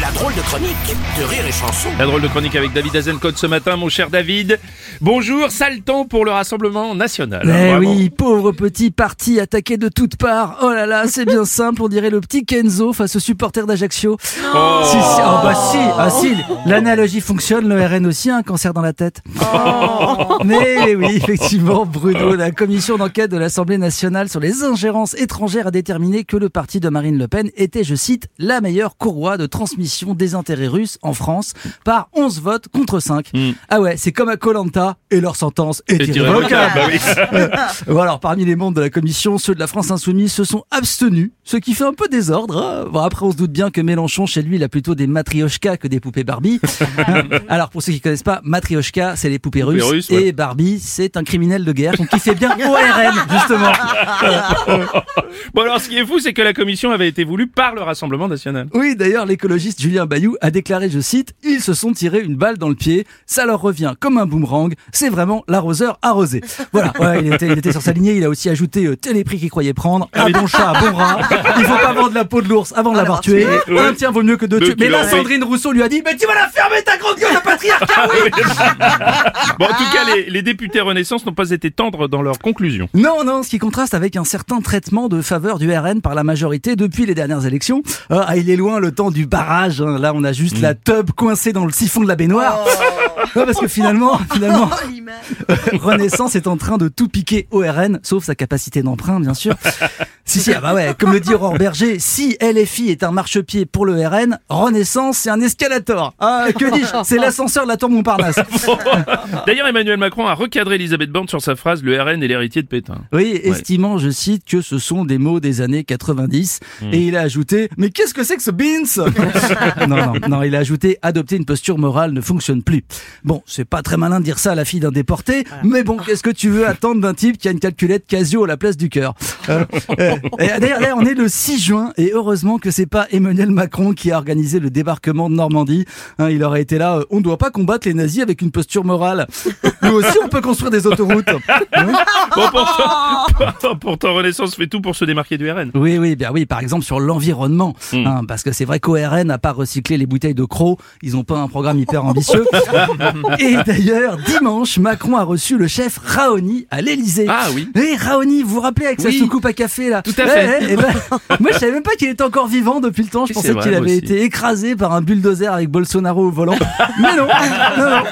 La drôle de chronique de Rire et Chanson. La drôle de chronique avec David Azencott ce matin, mon cher David. Bonjour, sale temps pour le Rassemblement National. Eh Vraiment. oui, pauvre petit parti attaqué de toutes parts. Oh là là, c'est bien simple, on dirait le petit Kenzo face aux supporters d'Ajaccio. Si, si, ah bah si, ah si, l'analogie fonctionne, le RN aussi a un cancer dans la tête. Mais oui, effectivement, Bruno, la commission d'enquête de l'Assemblée nationale sur les ingérences étrangères a déterminé que le parti de Marine Le Pen était, je cite, la meilleure courroie de transmission des intérêts russes en France par 11 votes contre 5. Ah ouais, c'est comme à Colanta et leur sentence est, irrévocable. bah oui. Alors, parmi les membres de la commission, ceux de la France Insoumise se sont abstenus, ce qui fait un peu désordre. hein. Bon, après, on se doute bien que Mélenchon, chez lui, il a plutôt des matrioshkas que des poupées Barbie. alors, pour ceux qui connaissent pas, matrioshka, c'est les poupées, Poupées russes, russes, ouais. et Barbie, c'est un criminel de guerre, donc qui fait bien ORN, justement. Bon alors, ce qui est fou, c'est que la commission avait été voulue par le Rassemblement National. Oui, d'ailleurs, l'écologiste Julien Bayou a déclaré, je cite, ils se sont tirés une balle dans le pied, ça leur revient comme un boomerang, c'est vraiment l'arroseur arrosé. Voilà, ouais, il, était, il était sur sa lignée, il a aussi ajouté euh, prix qu'il croyait prendre, un bon chat, un bon rat, il faut pas vendre la peau de l'ours avant de l'avoir tué, Ouais. un tien vaut mieux que deux tués. Mais là. Sandrine Rousseau lui a dit, mais tu vas la fermer ta grande gueule de patriarcat, oui Bon, en tout cas, les, les députés Renaissance n'ont pas été tendres dans leurs conclusions. Non, non, ce qui contraste avec un certain traitement de faveur du RN par la majorité depuis les dernières élections. Euh, ah, il est loin le temps du barrage. Hein. Là, on a juste la tub coincée dans le siphon de la baignoire. Ouais, parce que finalement, finalement, Renaissance est en train de tout piquer au RN, sauf sa capacité d'emprunt, bien sûr. Si, si, ah bah ouais, comme le dit Aurore Berger, si LFI est un marchepied pour le RN, Renaissance, c'est un escalator. Ah, que dis-je C'est l'ascenseur de la tour Montparnasse. D'ailleurs, Emmanuel Macron a recadré Elisabeth Borne sur sa phrase Le RN est l'héritier de Pétain. Oui, estimant, je cite, que ce sont des mots des années 90. Et il a ajouté, mais qu'est-ce que c'est que ce beans Non, non, non, il a ajouté, adopter une posture morale ne fonctionne plus. Bon, c'est pas très malin de dire ça à la fille d'un déporté, mais bon, qu'est-ce que tu veux attendre d'un type qui a une calculette Casio à la place du cœur? D'ailleurs, là, on est le 6 juin, et heureusement que c'est pas Emmanuel Macron qui a organisé le débarquement de Normandie. Hein, il aurait été là, euh, on ne doit pas combattre les nazis avec une posture morale. Nous aussi, on peut construire des autoroutes. Hein Bon, pourtant, Renaissance fait tout pour se démarquer du RN. Oui, oui, bien oui, par exemple sur l'environnement. hein, parce que c'est vrai qu'ORN n'a pas recyclé les bouteilles de crocs, ils n'ont pas un programme hyper ambitieux. Et d'ailleurs, dimanche, Macron a reçu le chef Raoni à l'Elysée. Ah oui. Et Raoni, vous vous rappelez avec sa Oui. À café là Tout à fait. Ben, Moi, je savais même pas qu'il était encore vivant depuis le temps. Je pensais qu'il avait aussi. été écrasé par un bulldozer avec Bolsonaro au volant. Mais non, non, non.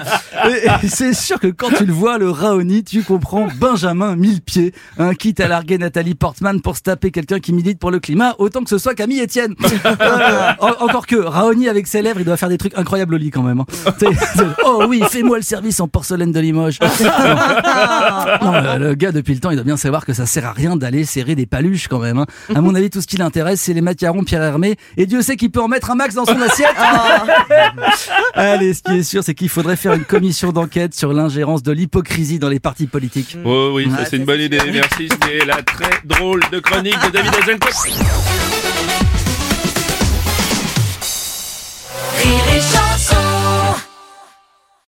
C'est sûr que quand tu le vois, le Raoni, tu comprends Benjamin Millepied, hein, quitte à larguer Nathalie Portman pour se taper quelqu'un qui milite pour le climat, autant que ce soit Camille Etienne. Euh, en- encore que Raoni avec ses lèvres, il doit faire des trucs incroyables au lit quand même. hein. Oh oui, fais-moi le service en porcelaine de Limoges. Non, le gars, depuis le temps, il doit bien savoir que ça sert à rien d'aller serrer des paluches quand même. hein. À mon avis, tout ce qui l'intéresse, c'est les macarons Pierre Hermé. Et Dieu sait qu'il peut en mettre un max dans son assiette. Allez, ce qui est sûr, c'est qu'il faudrait faire une commission d'enquête sur l'ingérence de l'hypocrisie dans les partis politiques. Oh oui, ça c'est une bonne idée. Merci, c'était la très drôle de chronique de David Azencott.